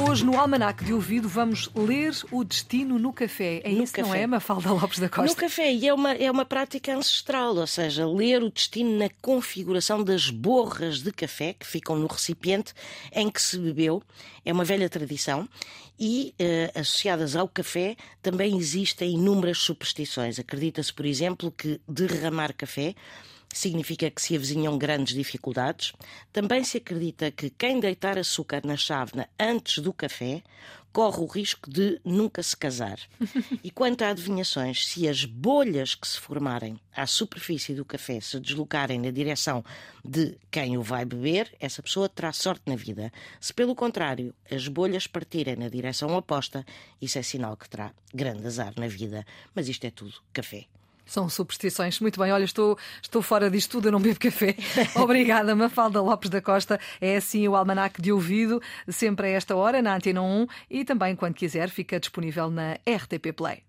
Hoje, no Almanac de Ouvido, vamos ler o destino no café. É No isso, não café. é, Mafalda Lopes da No Costa? café, e é uma, é uma prática ancestral, ou seja, ler o destino na configuração das borras de café que ficam no recipiente em que se bebeu. É uma velha tradição e, eh, associadas ao café, também existem inúmeras superstições. Acredita-se, por exemplo, que derramar café significa que se avizinham grandes dificuldades. Também se acredita que quem deitar açúcar na chávena antes do café corre o risco de nunca se casar. E quanto a adivinhações, se as bolhas que se formarem à superfície do café se deslocarem na direção de quem o vai beber, essa pessoa terá sorte na vida. Se, pelo contrário, as bolhas partirem na direção oposta, isso é sinal que terá grande azar na vida. Mas isto é tudo café. São superstições. Muito bem, olha, estou, estou fora disto tudo, eu não bebo café. Obrigada, Mafalda Lopes da Costa. É assim o Almanac de Ouvido, sempre a esta hora, na Antena 1 e também, quando quiser, fica disponível na RTP Play.